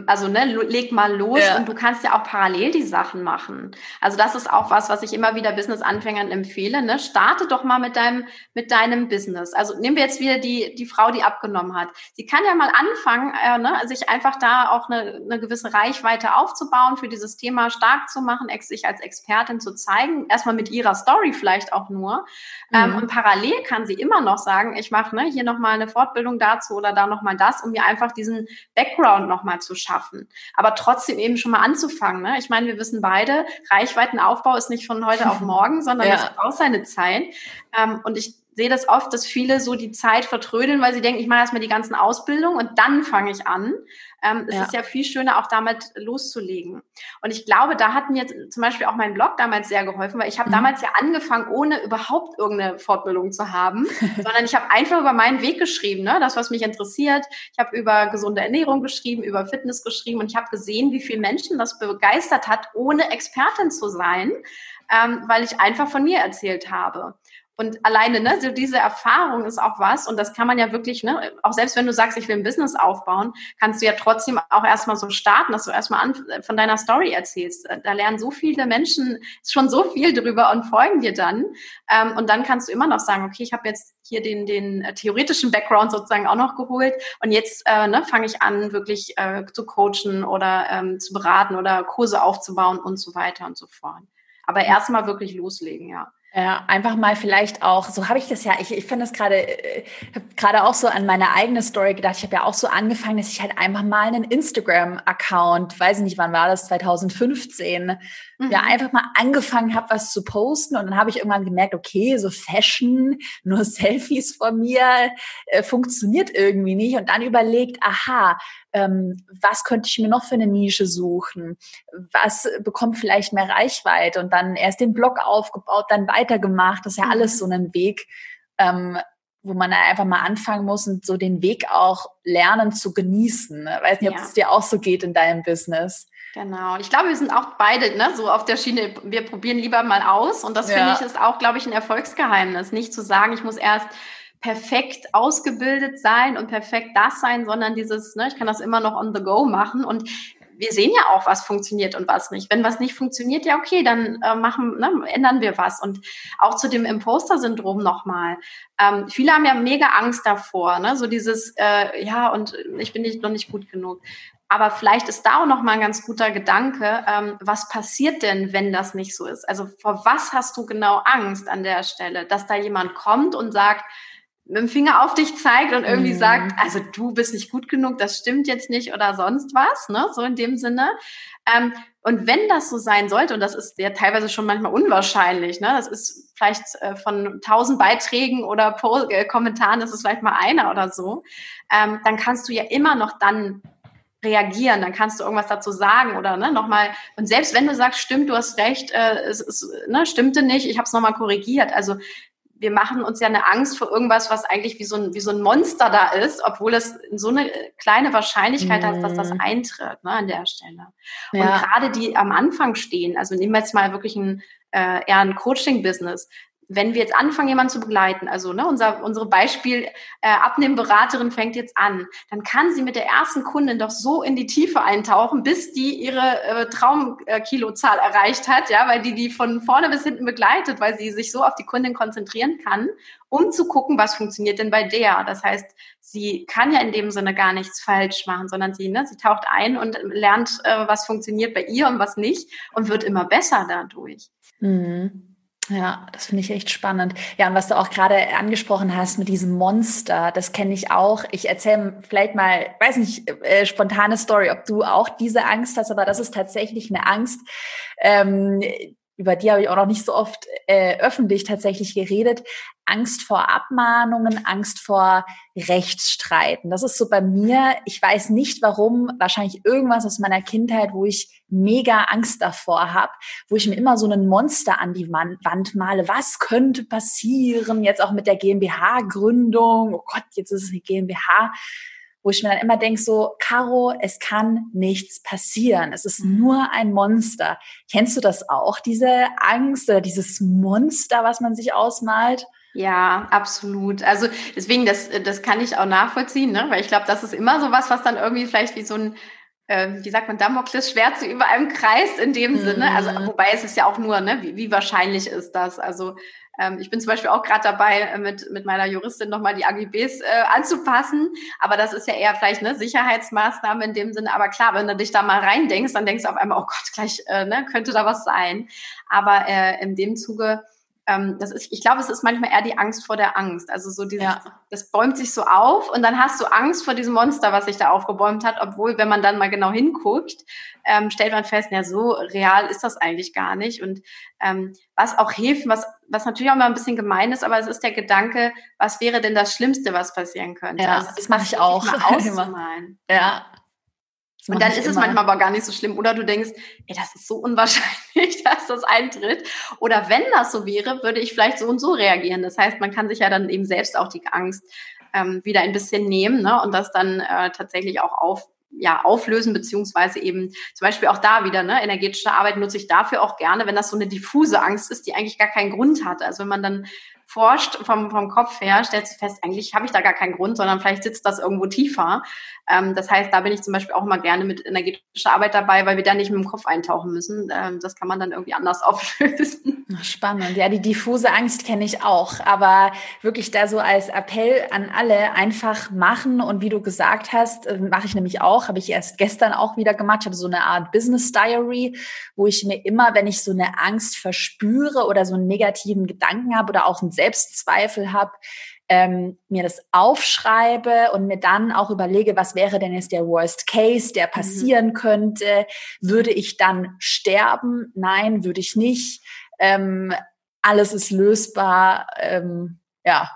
also ne, leg mal los ja. und du kannst ja auch parallel die Sachen machen. Also das ist auch was, was ich immer wieder Business-Anfängern empfehle. Ne? Starte doch mal mit deinem, mit deinem Business. Also nehmen wir jetzt wieder die, die Frau, die abgenommen hat. Sie kann ja mal anfangen, äh, ne, sich einfach da auch eine, eine gewisse Reichweite aufzubauen, für dieses Thema stark zu machen, sich als Expertin zu zeigen. Erstmal mit ihrer Story vielleicht auch nur. Ähm, mhm. Ähm, und parallel kann sie immer noch sagen, ich mache ne, hier nochmal eine Fortbildung dazu oder da nochmal das, um mir einfach diesen Background nochmal zu schaffen. Aber trotzdem eben schon mal anzufangen. Ne? Ich meine, wir wissen beide, Reichweitenaufbau ist nicht von heute auf morgen, sondern ja. das braucht seine Zeit. Ähm, und ich sehe das oft, dass viele so die Zeit vertrödeln, weil sie denken, ich mache erstmal die ganzen Ausbildungen und dann fange ich an. Ähm, es ja. ist ja viel schöner, auch damit loszulegen. Und ich glaube, da hat mir zum Beispiel auch mein Blog damals sehr geholfen, weil ich habe mhm. damals ja angefangen, ohne überhaupt irgendeine Fortbildung zu haben, sondern ich habe einfach über meinen Weg geschrieben, ne? das, was mich interessiert. Ich habe über gesunde Ernährung geschrieben, über Fitness geschrieben und ich habe gesehen, wie viele Menschen das begeistert hat, ohne Expertin zu sein, ähm, weil ich einfach von mir erzählt habe. Und alleine, ne, so diese Erfahrung ist auch was, und das kann man ja wirklich, ne, auch selbst wenn du sagst, ich will ein Business aufbauen, kannst du ja trotzdem auch erstmal so starten, dass du erstmal an, von deiner Story erzählst. Da lernen so viele Menschen schon so viel drüber und folgen dir dann. Ähm, und dann kannst du immer noch sagen, okay, ich habe jetzt hier den, den äh, theoretischen Background sozusagen auch noch geholt und jetzt äh, ne, fange ich an, wirklich äh, zu coachen oder ähm, zu beraten oder Kurse aufzubauen und so weiter und so fort. Aber erstmal wirklich loslegen, ja. Ja, einfach mal vielleicht auch, so habe ich das ja, ich, ich finde das gerade, äh, habe gerade auch so an meine eigene Story gedacht. Ich habe ja auch so angefangen, dass ich halt einfach mal einen Instagram-Account, weiß ich nicht, wann war das, 2015, mhm. ja, einfach mal angefangen habe, was zu posten. Und dann habe ich irgendwann gemerkt, okay, so Fashion, nur Selfies von mir, äh, funktioniert irgendwie nicht. Und dann überlegt, aha, ähm, was könnte ich mir noch für eine Nische suchen? Was bekommt vielleicht mehr Reichweite? Und dann erst den Blog aufgebaut, dann weitergemacht. Das ist ja alles mhm. so ein Weg, ähm, wo man einfach mal anfangen muss und so den Weg auch lernen zu genießen. Ich weiß nicht, ob ja. es dir auch so geht in deinem Business. Genau. Ich glaube, wir sind auch beide ne, so auf der Schiene, wir probieren lieber mal aus. Und das ja. finde ich ist auch, glaube ich, ein Erfolgsgeheimnis. Nicht zu sagen, ich muss erst perfekt ausgebildet sein und perfekt das sein, sondern dieses, ne, ich kann das immer noch on the go machen und wir sehen ja auch, was funktioniert und was nicht. Wenn was nicht funktioniert, ja okay, dann äh, machen, ne, ändern wir was. Und auch zu dem Imposter-Syndrom nochmal. Ähm, viele haben ja mega Angst davor, ne? so dieses, äh, ja, und ich bin nicht, noch nicht gut genug. Aber vielleicht ist da auch noch mal ein ganz guter Gedanke, ähm, was passiert denn, wenn das nicht so ist? Also vor was hast du genau Angst an der Stelle? Dass da jemand kommt und sagt, mit dem Finger auf dich zeigt und irgendwie mhm. sagt, also du bist nicht gut genug, das stimmt jetzt nicht oder sonst was, ne? So in dem Sinne. Ähm, und wenn das so sein sollte, und das ist ja teilweise schon manchmal unwahrscheinlich, ne? Das ist vielleicht äh, von tausend Beiträgen oder po äh, Kommentaren, das ist vielleicht mal einer oder so, ähm, dann kannst du ja immer noch dann reagieren, dann kannst du irgendwas dazu sagen oder ne, nochmal, und selbst wenn du sagst, stimmt, du hast recht, äh, es, es ne, stimmte nicht, ich habe es nochmal korrigiert. Also wir machen uns ja eine Angst vor irgendwas, was eigentlich wie so ein, wie so ein Monster da ist, obwohl es so eine kleine Wahrscheinlichkeit mhm. hat, dass das mhm. eintritt ne, an der Stelle. Ja. Und gerade die am Anfang stehen, also nehmen wir jetzt mal wirklich ein, äh, eher ein Coaching-Business, wenn wir jetzt anfangen, jemanden zu begleiten, also ne, unser unsere Beispiel äh, Abnehmberaterin fängt jetzt an, dann kann sie mit der ersten Kundin doch so in die Tiefe eintauchen, bis die ihre äh, Traumkilozahl erreicht hat, ja, weil die die von vorne bis hinten begleitet, weil sie sich so auf die Kundin konzentrieren kann, um zu gucken, was funktioniert denn bei der. Das heißt, sie kann ja in dem Sinne gar nichts falsch machen, sondern sie ne, sie taucht ein und lernt, äh, was funktioniert bei ihr und was nicht und wird immer besser dadurch. Mhm. Ja, das finde ich echt spannend. Ja, und was du auch gerade angesprochen hast mit diesem Monster, das kenne ich auch. Ich erzähle vielleicht mal, weiß nicht, äh, spontane Story, ob du auch diese Angst hast, aber das ist tatsächlich eine Angst, ähm, über die habe ich auch noch nicht so oft äh, öffentlich tatsächlich geredet. Angst vor Abmahnungen, Angst vor Rechtsstreiten. Das ist so bei mir. Ich weiß nicht warum. Wahrscheinlich irgendwas aus meiner Kindheit, wo ich mega Angst davor habe, wo ich mir immer so ein Monster an die Wand male. Was könnte passieren? Jetzt auch mit der GmbH-Gründung. Oh Gott, jetzt ist es eine GmbH wo ich mir dann immer denke, so, Caro, es kann nichts passieren. Es ist mhm. nur ein Monster. Kennst du das auch, diese Angst oder dieses Monster, was man sich ausmalt? Ja, absolut. Also deswegen, das, das kann ich auch nachvollziehen, ne? weil ich glaube, das ist immer so was, was dann irgendwie vielleicht wie so ein äh, wie sagt man, Damokles Schwert so über einem Kreis in dem mhm. Sinne. Also, wobei es ist ja auch nur, ne, wie, wie wahrscheinlich ist das? Also, ähm, ich bin zum Beispiel auch gerade dabei, äh, mit, mit meiner Juristin nochmal die AGBs äh, anzupassen. Aber das ist ja eher vielleicht eine Sicherheitsmaßnahme in dem Sinne. Aber klar, wenn du dich da mal reindenkst, dann denkst du auf einmal, oh Gott, gleich äh, ne, könnte da was sein. Aber äh, in dem Zuge ähm, das ist, ich glaube, es ist manchmal eher die Angst vor der Angst. Also so dieses, ja. das bäumt sich so auf und dann hast du Angst vor diesem Monster, was sich da aufgebäumt hat, obwohl, wenn man dann mal genau hinguckt, ähm, stellt man fest, ja, so real ist das eigentlich gar nicht. Und ähm, was auch hilft, was, was natürlich auch mal ein bisschen gemein ist, aber es ist der Gedanke, was wäre denn das Schlimmste, was passieren könnte? Ja, also, das, das mache ich auch. Mal auszumalen. ja, und dann ist immer. es manchmal aber gar nicht so schlimm. Oder du denkst, ey, das ist so unwahrscheinlich, dass das eintritt. Oder wenn das so wäre, würde ich vielleicht so und so reagieren. Das heißt, man kann sich ja dann eben selbst auch die Angst ähm, wieder ein bisschen nehmen ne? und das dann äh, tatsächlich auch auf, ja, auflösen, beziehungsweise eben zum Beispiel auch da wieder, ne, energetische Arbeit nutze ich dafür auch gerne, wenn das so eine diffuse Angst ist, die eigentlich gar keinen Grund hat. Also wenn man dann forscht vom, vom Kopf her, stellst du fest, eigentlich habe ich da gar keinen Grund, sondern vielleicht sitzt das irgendwo tiefer. Ähm, das heißt, da bin ich zum Beispiel auch immer gerne mit energetischer Arbeit dabei, weil wir da nicht mit dem Kopf eintauchen müssen. Ähm, das kann man dann irgendwie anders auflösen. Spannend. Ja, die diffuse Angst kenne ich auch. Aber wirklich da so als Appell an alle einfach machen. Und wie du gesagt hast, äh, mache ich nämlich auch, habe ich erst gestern auch wieder gemacht. Ich habe so eine Art Business Diary, wo ich mir immer, wenn ich so eine Angst verspüre oder so einen negativen Gedanken habe oder auch einen Selbstzweifel habe, ähm, mir das aufschreibe und mir dann auch überlege, was wäre denn jetzt der Worst Case, der mhm. passieren mhm. könnte. Würde ich dann sterben? Nein, würde ich nicht. Ähm, alles ist lösbar. Ähm, ja,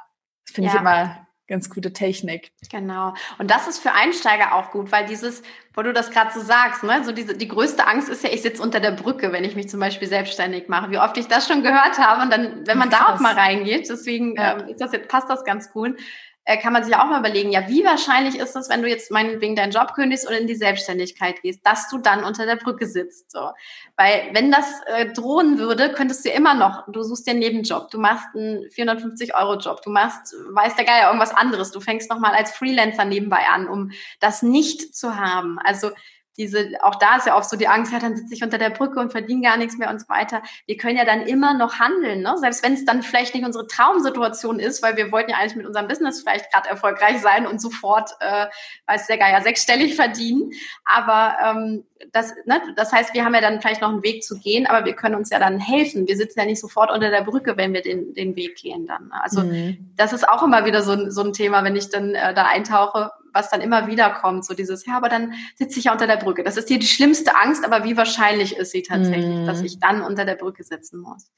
das finde ja. ich immer ganz gute Technik. Genau. Und das ist für Einsteiger auch gut, weil dieses, wo du das gerade so sagst, ne, so diese, die größte Angst ist ja, ich sitze unter der Brücke, wenn ich mich zum Beispiel selbstständig mache. Wie oft ich das schon gehört habe und dann, wenn man Krass. da auch mal reingeht, deswegen ja. ähm, ist das jetzt, passt das ganz gut kann man sich auch mal überlegen, ja, wie wahrscheinlich ist es, wenn du jetzt meinetwegen deinen Job kündigst oder in die Selbstständigkeit gehst, dass du dann unter der Brücke sitzt. So. Weil wenn das äh, drohen würde, könntest du immer noch, du suchst dir einen Nebenjob, du machst einen 450-Euro-Job, du machst, weiß der Geier, irgendwas anderes, du fängst nochmal als Freelancer nebenbei an, um das nicht zu haben. Also diese, auch da ist ja oft so die Angst, ja, dann sitze ich unter der Brücke und verdiene gar nichts mehr und so weiter. Wir können ja dann immer noch handeln, ne? selbst wenn es dann vielleicht nicht unsere Traumsituation ist, weil wir wollten ja eigentlich mit unserem Business vielleicht gerade erfolgreich sein und sofort, äh, weiß der Geier, sechsstellig verdienen. Aber ähm, das, ne, das heißt, wir haben ja dann vielleicht noch einen Weg zu gehen, aber wir können uns ja dann helfen. Wir sitzen ja nicht sofort unter der Brücke, wenn wir den, den Weg gehen dann. Ne? Also mhm. das ist auch immer wieder so, so ein Thema, wenn ich dann äh, da eintauche, was dann immer wieder kommt, so dieses, ja, aber dann sitze ich ja unter der Brücke. Das ist dir die schlimmste Angst, aber wie wahrscheinlich ist sie tatsächlich, mhm. dass ich dann unter der Brücke sitzen muss?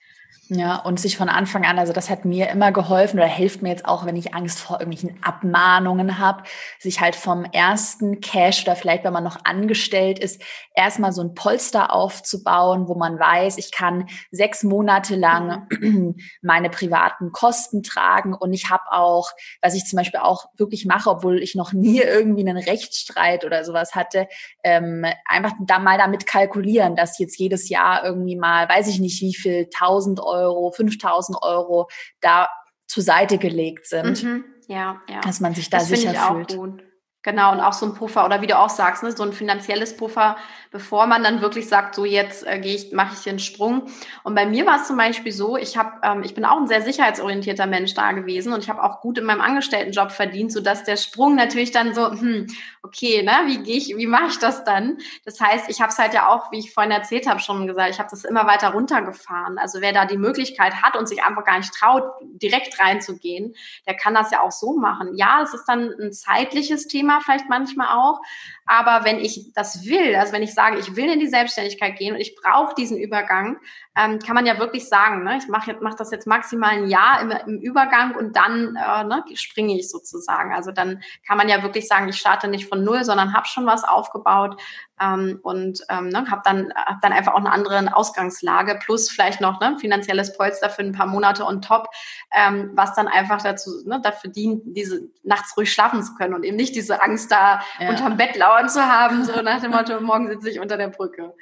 Ja, und sich von Anfang an, also das hat mir immer geholfen oder hilft mir jetzt auch, wenn ich Angst vor irgendwelchen Abmahnungen habe, sich halt vom ersten Cash oder vielleicht, wenn man noch angestellt ist, erstmal so ein Polster aufzubauen, wo man weiß, ich kann sechs Monate lang mhm. meine privaten Kosten tragen und ich habe auch, was ich zum Beispiel auch wirklich mache, obwohl ich noch nie irgendwie einen Rechtsstreit oder sowas hatte, ähm, einfach da mal damit kalkulieren, dass jetzt jedes Jahr irgendwie mal, weiß ich nicht, wie viel tausend Euro, 5000 Euro da zur Seite gelegt sind. Mhm. Ja, ja. Dass man sich da das sicher fühlt. Gut. Genau, und auch so ein Puffer oder wie du auch sagst, ne, so ein finanzielles Puffer, bevor man dann wirklich sagt, so jetzt äh, gehe ich, mache ich den Sprung. Und bei mir war es zum Beispiel so, ich habe, ähm, ich bin auch ein sehr sicherheitsorientierter Mensch da gewesen und ich habe auch gut in meinem Angestelltenjob verdient, so dass der Sprung natürlich dann so, hm, okay, ne, wie gehe ich, wie mache ich das dann? Das heißt, ich habe es halt ja auch, wie ich vorhin erzählt habe, schon gesagt, ich habe das immer weiter runtergefahren. Also wer da die Möglichkeit hat und sich einfach gar nicht traut, direkt reinzugehen, der kann das ja auch so machen. Ja, es ist dann ein zeitliches Thema vielleicht manchmal auch, aber wenn ich das will, also wenn ich sage, ich will in die Selbstständigkeit gehen und ich brauche diesen Übergang, ähm, kann man ja wirklich sagen, ne, ich mache mach das jetzt maximal ein Jahr im, im Übergang und dann äh, ne, springe ich sozusagen. Also dann kann man ja wirklich sagen, ich starte nicht von null, sondern habe schon was aufgebaut ähm, und ähm, ne, habe dann, hab dann einfach auch eine andere Ausgangslage plus vielleicht noch ne, finanzielles Polster für ein paar Monate on top, ähm, was dann einfach dazu ne, dafür dient, diese nachts ruhig schlafen zu können und eben nicht diese Angst da ja. unterm Bett lauern zu haben, so nach dem Motto, morgen sitze ich unter der Brücke.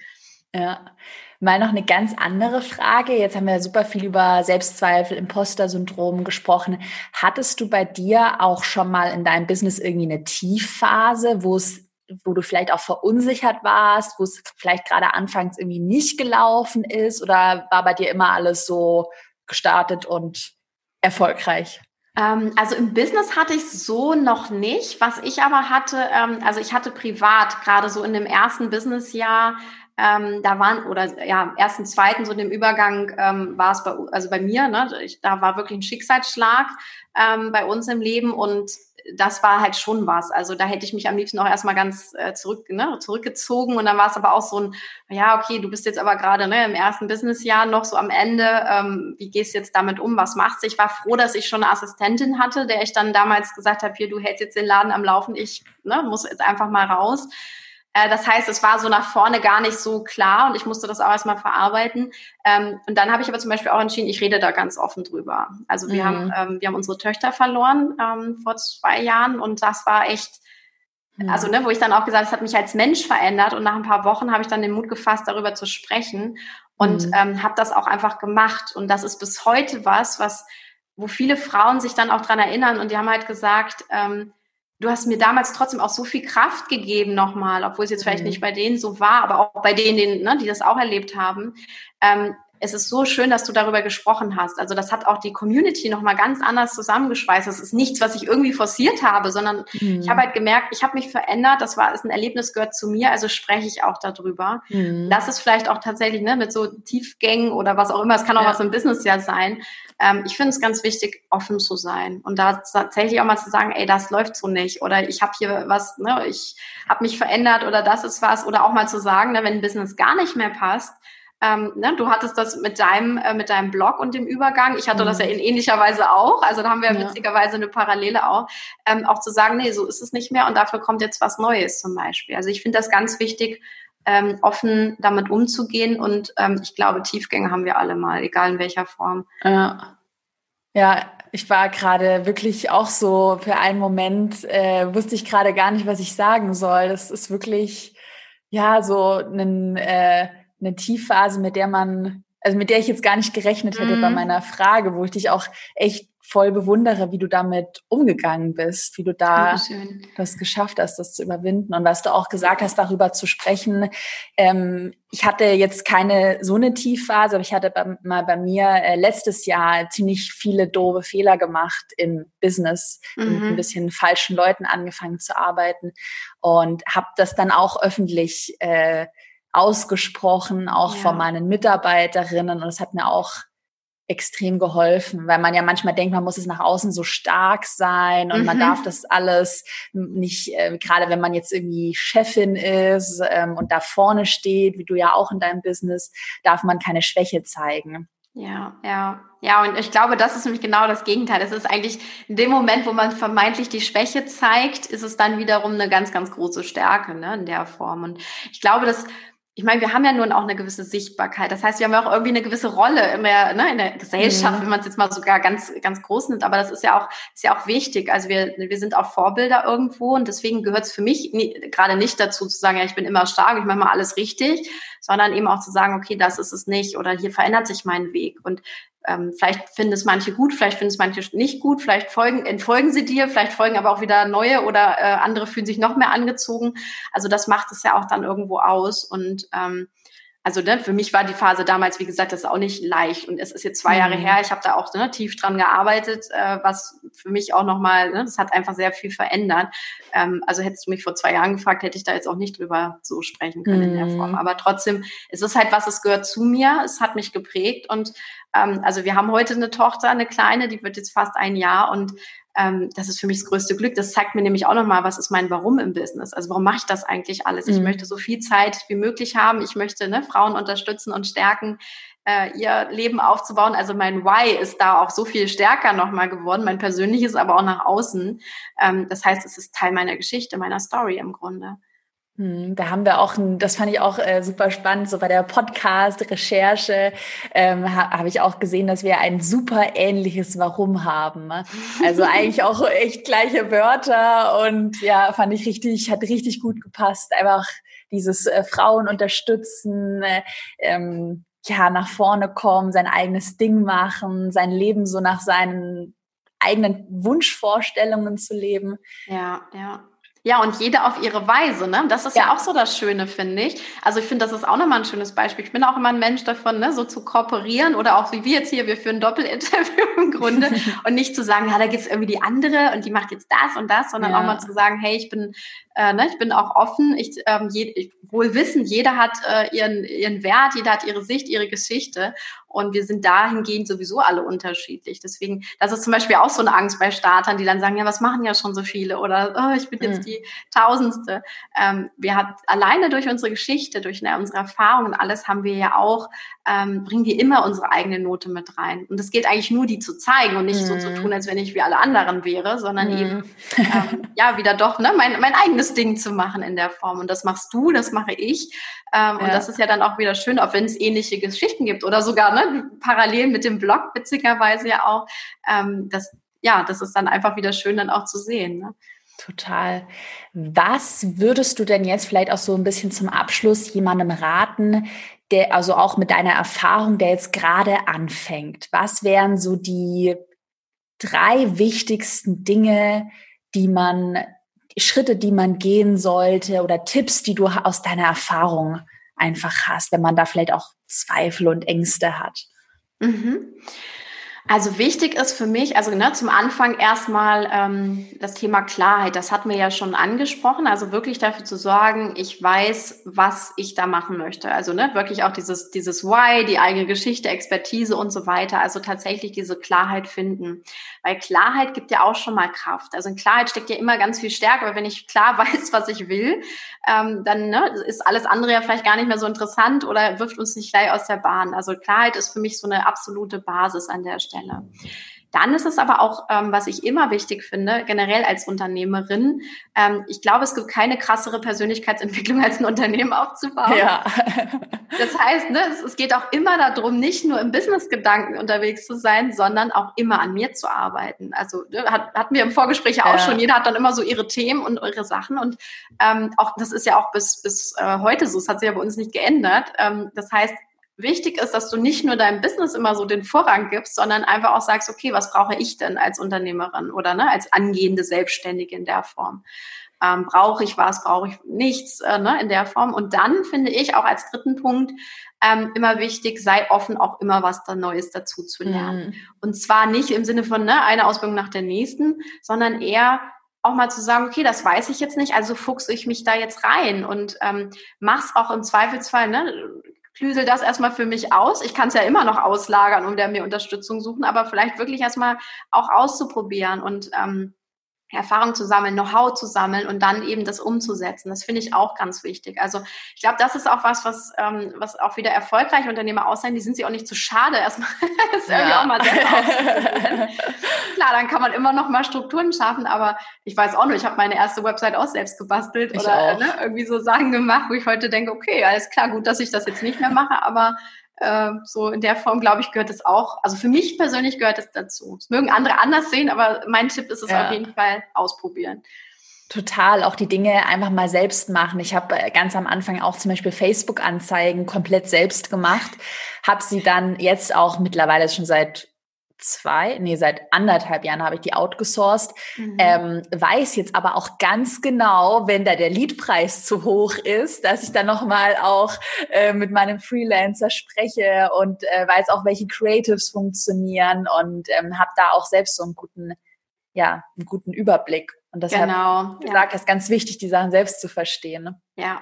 Ja. Mal noch eine ganz andere Frage. Jetzt haben wir super viel über Selbstzweifel, Imposter-Syndrom gesprochen. Hattest du bei dir auch schon mal in deinem Business irgendwie eine Tiefphase, wo es wo du vielleicht auch verunsichert warst, wo es vielleicht gerade anfangs irgendwie nicht gelaufen ist oder war bei dir immer alles so gestartet und erfolgreich? Ähm, also im Business hatte ich so noch nicht. Was ich aber hatte, ähm, also ich hatte privat gerade so in dem ersten Businessjahr ähm, da waren, oder ja, ersten, zweiten, so dem Übergang ähm, war es bei, also bei mir, ne, ich, da war wirklich ein Schicksalsschlag ähm, bei uns im Leben und das war halt schon was. Also da hätte ich mich am liebsten auch erstmal ganz äh, zurück, ne, zurückgezogen und dann war es aber auch so ein, ja, okay, du bist jetzt aber gerade ne, im ersten Businessjahr noch so am Ende, ähm, wie gehst du jetzt damit um, was machst du? Ich war froh, dass ich schon eine Assistentin hatte, der ich dann damals gesagt habe, hier, du hältst jetzt den Laden am Laufen, ich ne, muss jetzt einfach mal raus. Äh, das heißt, es war so nach vorne gar nicht so klar und ich musste das auch erstmal verarbeiten. Ähm, und dann habe ich aber zum Beispiel auch entschieden, ich rede da ganz offen drüber. Also wir, mhm. haben, ähm, wir haben unsere Töchter verloren ähm, vor zwei Jahren und das war echt, mhm. also ne, wo ich dann auch gesagt, es hat mich als Mensch verändert und nach ein paar Wochen habe ich dann den Mut gefasst, darüber zu sprechen und mhm. ähm, habe das auch einfach gemacht. Und das ist bis heute was, was wo viele Frauen sich dann auch dran erinnern und die haben halt gesagt, ähm, du hast mir damals trotzdem auch so viel Kraft gegeben nochmal, obwohl es jetzt vielleicht mhm. nicht bei denen so war, aber auch bei denen, ne, die das auch erlebt haben. Ähm, es ist so schön, dass du darüber gesprochen hast. Also das hat auch die Community nochmal ganz anders zusammengeschweißt. Das ist nichts, was ich irgendwie forciert habe, sondern mhm. ich habe halt gemerkt, ich habe mich verändert. Das war ist ein Erlebnis, gehört zu mir, also spreche ich auch darüber. Mhm. Das ist vielleicht auch tatsächlich ne, mit so Tiefgängen oder was auch immer. Es kann auch ja. was im Business ja sein. Ähm, ich finde es ganz wichtig, offen zu sein und da tatsächlich auch mal zu sagen, ey, das läuft so nicht oder ich habe hier was, ne, ich habe mich verändert oder das ist was oder auch mal zu sagen, ne, wenn ein Business gar nicht mehr passt, ähm, ne, du hattest das mit deinem, äh, mit deinem Blog und dem Übergang. Ich hatte mhm. das ja in ähnlicher Weise auch. Also da haben wir ja. witzigerweise eine Parallele auch. Ähm, auch zu sagen, nee, so ist es nicht mehr und dafür kommt jetzt was Neues zum Beispiel. Also ich finde das ganz wichtig, ähm, offen damit umzugehen und ähm, ich glaube, Tiefgänge haben wir alle mal, egal in welcher Form. Ja. Ja, ich war gerade wirklich auch so für einen Moment, äh, wusste ich gerade gar nicht, was ich sagen soll. Das ist wirklich, ja, so ein, äh, eine Tiefphase, mit der man, also mit der ich jetzt gar nicht gerechnet hätte mhm. bei meiner Frage, wo ich dich auch echt voll bewundere, wie du damit umgegangen bist, wie du da Dankeschön. das geschafft hast, das zu überwinden. Und was du auch gesagt hast, darüber zu sprechen. Ähm, ich hatte jetzt keine so eine Tiefphase, aber ich hatte bei, mal bei mir äh, letztes Jahr ziemlich viele doofe Fehler gemacht im Business, mhm. mit ein bisschen falschen Leuten angefangen zu arbeiten und habe das dann auch öffentlich äh, ausgesprochen, auch ja. von meinen Mitarbeiterinnen. Und es hat mir auch extrem geholfen, weil man ja manchmal denkt, man muss es nach außen so stark sein und mhm. man darf das alles nicht, äh, gerade wenn man jetzt irgendwie Chefin ist ähm, und da vorne steht, wie du ja auch in deinem Business, darf man keine Schwäche zeigen. Ja, ja, ja, und ich glaube, das ist nämlich genau das Gegenteil. Es ist eigentlich in dem Moment, wo man vermeintlich die Schwäche zeigt, ist es dann wiederum eine ganz, ganz große Stärke, ne, in der Form. Und ich glaube, dass ich meine, wir haben ja nun auch eine gewisse Sichtbarkeit. Das heißt, wir haben ja auch irgendwie eine gewisse Rolle in der, ne, in der Gesellschaft, mhm. wenn man es jetzt mal sogar ganz, ganz groß nimmt. Aber das ist ja auch, ist ja auch wichtig. Also wir, wir sind auch Vorbilder irgendwo und deswegen gehört es für mich nie, gerade nicht dazu zu sagen, ja, ich bin immer stark, ich mache mal alles richtig, sondern eben auch zu sagen, okay, das ist es nicht oder hier verändert sich mein Weg. Und ähm, vielleicht finden es manche gut, vielleicht finden es manche nicht gut, vielleicht folgen, entfolgen sie dir, vielleicht folgen aber auch wieder neue oder äh, andere fühlen sich noch mehr angezogen. Also das macht es ja auch dann irgendwo aus. Und ähm, also ne, für mich war die Phase damals, wie gesagt, das ist auch nicht leicht. Und es ist jetzt zwei mhm. Jahre her. Ich habe da auch ne, tief dran gearbeitet, äh, was für mich auch nochmal, ne, das hat einfach sehr viel verändert. Ähm, also hättest du mich vor zwei Jahren gefragt, hätte ich da jetzt auch nicht drüber so sprechen können mhm. in der mhm. Form. Aber trotzdem, es ist halt was, es gehört zu mir, es hat mich geprägt und ähm, also wir haben heute eine Tochter, eine kleine, die wird jetzt fast ein Jahr und ähm, das ist für mich das größte Glück. Das zeigt mir nämlich auch nochmal, was ist mein Warum im Business? Also warum mache ich das eigentlich alles? Ich mhm. möchte so viel Zeit wie möglich haben. Ich möchte ne, Frauen unterstützen und stärken, äh, ihr Leben aufzubauen. Also mein Why ist da auch so viel stärker nochmal geworden, mein persönliches, aber auch nach außen. Ähm, das heißt, es ist Teil meiner Geschichte, meiner Story im Grunde. Hm, da haben wir auch, ein, das fand ich auch äh, super spannend, so bei der Podcast-Recherche ähm, ha, habe ich auch gesehen, dass wir ein super ähnliches Warum haben. Also eigentlich auch echt gleiche Wörter und ja, fand ich richtig, hat richtig gut gepasst. Einfach dieses äh, Frauen unterstützen, äh, ähm, ja, nach vorne kommen, sein eigenes Ding machen, sein Leben so nach seinen eigenen Wunschvorstellungen zu leben. Ja, ja. Ja, und jede auf ihre Weise, ne? Das ist ja, ja auch so das Schöne, finde ich. Also ich finde, das ist auch nochmal ein schönes Beispiel. Ich bin auch immer ein Mensch davon, ne, so zu kooperieren oder auch wie wir jetzt hier, wir führen Doppelinterview im Grunde und nicht zu sagen, ja, da gibt's irgendwie die andere und die macht jetzt das und das, sondern ja. auch mal zu sagen, hey, ich bin, äh, ne, ich bin auch offen, ich, ähm, je, ich wohl wissen, jeder hat äh, ihren, ihren Wert, jeder hat ihre Sicht, ihre Geschichte und wir sind dahingehend sowieso alle unterschiedlich. Deswegen, das ist zum Beispiel auch so eine Angst bei Startern, die dann sagen, ja, was machen ja schon so viele? Oder oh, ich bin jetzt mhm. die Tausendste. Ähm, wir hat alleine durch unsere Geschichte, durch ne, unsere Erfahrungen, alles haben wir ja auch, ähm, bringen wir immer unsere eigene Note mit rein. Und es geht eigentlich nur, die zu zeigen und nicht mhm. so zu mhm. tun, als wenn ich wie alle anderen wäre, sondern mhm. eben, ähm, ja, wieder doch ne, mein, mein eigenes Ding zu machen in der Form. Und das machst du, das mache ich. Ähm, ja. Und das ist ja dann auch wieder schön, auch wenn es ähnliche Geschichten gibt oder sogar ne, parallel mit dem Blog witzigerweise ja auch. Ähm, das, ja, das ist dann einfach wieder schön dann auch zu sehen. Ne? Total. Was würdest du denn jetzt vielleicht auch so ein bisschen zum Abschluss jemandem raten, der also auch mit deiner Erfahrung, der jetzt gerade anfängt? Was wären so die drei wichtigsten Dinge, die man, Schritte, die man gehen sollte oder Tipps, die du aus deiner Erfahrung einfach hast, wenn man da vielleicht auch Zweifel und Ängste hat? Mhm. Also wichtig ist für mich, also ne, zum Anfang erstmal ähm, das Thema Klarheit. Das hatten wir ja schon angesprochen. Also wirklich dafür zu sorgen, ich weiß, was ich da machen möchte. Also ne, wirklich auch dieses, dieses Why, die eigene Geschichte, Expertise und so weiter. Also tatsächlich diese Klarheit finden. Weil Klarheit gibt ja auch schon mal Kraft. Also in Klarheit steckt ja immer ganz viel Stärke. Aber wenn ich klar weiß, was ich will, ähm, dann ne, ist alles andere ja vielleicht gar nicht mehr so interessant oder wirft uns nicht gleich aus der Bahn. Also Klarheit ist für mich so eine absolute Basis an der Stelle. Stelle. Dann ist es aber auch, ähm, was ich immer wichtig finde, generell als Unternehmerin, ähm, ich glaube, es gibt keine krassere Persönlichkeitsentwicklung, als ein Unternehmen aufzubauen. Ja. das heißt, ne, es, es, geht auch immer darum, nicht nur im Business-Gedanken unterwegs zu sein, sondern auch immer an mir zu arbeiten. Also ne, hat, hatten wir im Vorgespräch auch ja. schon, jeder hat dann immer so ihre Themen und ihre Sachen und ähm, auch das ist ja auch bis, bis äh, heute so, es hat sich ja bei uns nicht geändert. Ähm, das heißt, wichtig ist, dass du nicht nur deinem Business immer so den Vorrang gibst, sondern einfach auch sagst, okay, was brauche ich denn als Unternehmerin oder ne, als angehende Selbstständige in der Form? Ähm, brauche ich was, brauche ich nichts äh, ne, in der Form? Und dann finde ich auch als dritten Punkt ähm, immer wichtig, sei offen, auch immer was da Neues dazu zu lernen. Mhm. Und zwar nicht im Sinne von ne, eine Ausbildung nach der nächsten, sondern eher auch mal zu sagen, okay, das weiß ich jetzt nicht, also fuchse ich mich da jetzt rein und ähm, mach's auch im Zweifelsfall, ne, klüsel das erstmal für mich aus. Ich kann es ja immer noch auslagern und mir Unterstützung suchen, aber vielleicht wirklich erstmal auch auszuprobieren und ähm, Erfahrung zu sammeln, Know-how zu sammeln und dann eben das umzusetzen. Das finde ich auch ganz wichtig. Also ich glaube, das ist auch was, was, ähm, was auch wieder erfolgreiche Unternehmer aussehen. Die sind sich auch nicht zu schade, erstmal das ja. irgendwie auch mal selbst auszuprobieren. Klar, dann kann man immer noch mal Strukturen schaffen, aber ich weiß auch nur, ich habe meine erste Website auch selbst gebastelt ich oder ne, irgendwie so Sachen gemacht, wo ich heute denke, okay, alles klar, gut, dass ich das jetzt nicht mehr mache, aber äh, so in der Form, glaube ich, gehört es auch. Also für mich persönlich gehört es dazu. Es mögen andere anders sehen, aber mein Tipp ist es ja. auf jeden Fall ausprobieren. Total, auch die Dinge einfach mal selbst machen. Ich habe äh, ganz am Anfang auch zum Beispiel Facebook-Anzeigen komplett selbst gemacht, habe sie dann jetzt auch mittlerweile schon seit zwei, nee, seit anderthalb Jahren habe ich die outgesourced, mhm. ähm, weiß jetzt aber auch ganz genau, wenn da der Leadpreis zu hoch ist, dass ich dann nochmal auch äh, mit meinem Freelancer spreche und äh, weiß auch, welche Creatives funktionieren und ähm, habe da auch selbst so einen guten, ja, einen guten Überblick. Und deshalb genau, gesagt, ja. ist ganz wichtig, die Sachen selbst zu verstehen. Ne? Ja,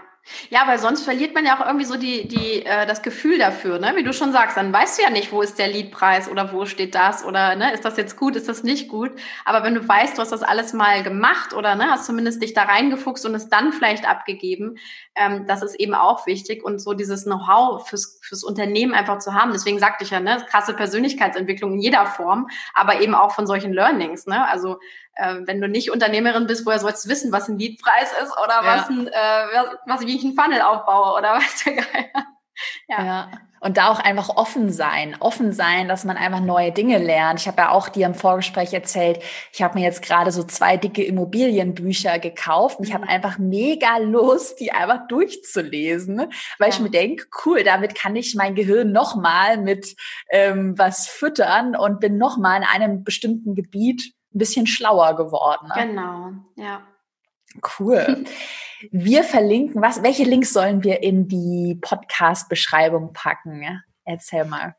ja, weil sonst verliert man ja auch irgendwie so die, die, äh, das Gefühl dafür, ne? Wie du schon sagst, dann weißt du ja nicht, wo ist der Liedpreis oder wo steht das oder ne, ist das jetzt gut, ist das nicht gut. Aber wenn du weißt, du hast das alles mal gemacht oder ne, hast zumindest dich da reingefuchst und es dann vielleicht abgegeben, ähm, das ist eben auch wichtig und so dieses Know-how fürs, fürs Unternehmen einfach zu haben. Deswegen sagte ich ja, ne, krasse Persönlichkeitsentwicklung in jeder Form, aber eben auch von solchen Learnings, ne? Also äh, wenn du nicht Unternehmerin bist, woher sollst du wissen, was ein Liedpreis ist oder ja. was, ein, äh, was, wie ich einen Funnel aufbaue oder was der Geier. Ja. ja. Und da auch einfach offen sein, offen sein, dass man einfach neue Dinge lernt. Ich habe ja auch dir im Vorgespräch erzählt, ich habe mir jetzt gerade so zwei dicke Immobilienbücher gekauft und ich habe mhm. einfach mega Lust, die einfach durchzulesen, weil ja. ich mir denke, cool, damit kann ich mein Gehirn nochmal mit ähm, was füttern und bin nochmal in einem bestimmten Gebiet ein bisschen schlauer geworden. Ne? Genau, ja. Cool. Wir verlinken, was, welche Links sollen wir in die Podcast-Beschreibung packen? Erzähl mal.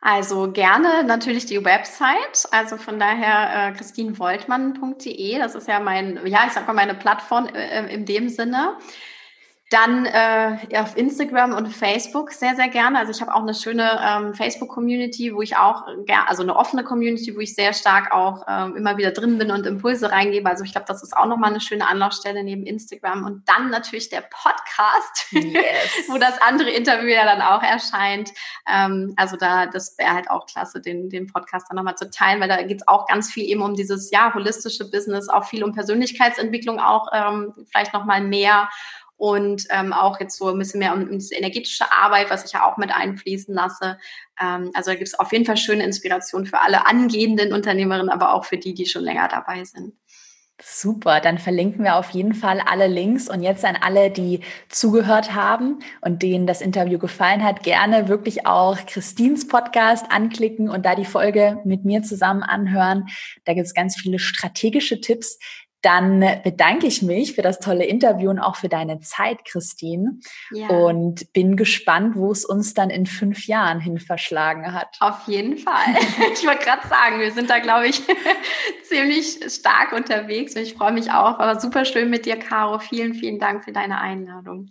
Also gerne natürlich die Website, also von daher äh, christinvoltmann.de, das ist ja mein, ja, ich sag mal meine Plattform äh, in dem Sinne. Dann äh, auf Instagram und Facebook sehr, sehr gerne. Also ich habe auch eine schöne ähm, Facebook-Community, wo ich auch, also eine offene Community, wo ich sehr stark auch ähm, immer wieder drin bin und Impulse reingebe. Also ich glaube, das ist auch nochmal eine schöne Anlaufstelle neben Instagram. Und dann natürlich der Podcast, yes. wo das andere Interview ja dann auch erscheint. Ähm, also da, das wäre halt auch klasse, den, den Podcast dann nochmal zu teilen, weil da geht es auch ganz viel eben um dieses, ja, holistische Business, auch viel um Persönlichkeitsentwicklung auch ähm, vielleicht nochmal mehr und ähm, auch jetzt so ein bisschen mehr um, um diese energetische Arbeit, was ich ja auch mit einfließen lasse. Ähm, also da gibt es auf jeden Fall schöne Inspiration für alle angehenden Unternehmerinnen, aber auch für die, die schon länger dabei sind. Super, dann verlinken wir auf jeden Fall alle Links und jetzt an alle, die zugehört haben und denen das Interview gefallen hat, gerne wirklich auch Christins Podcast anklicken und da die Folge mit mir zusammen anhören. Da gibt es ganz viele strategische Tipps, dann bedanke ich mich für das tolle Interview und auch für deine Zeit, Christine. Ja. Und bin gespannt, wo es uns dann in fünf Jahren hin verschlagen hat. Auf jeden Fall. Ich wollte gerade sagen, wir sind da, glaube ich, ziemlich stark unterwegs. Und ich freue mich auch. Aber super schön mit dir, Caro. Vielen, vielen Dank für deine Einladung.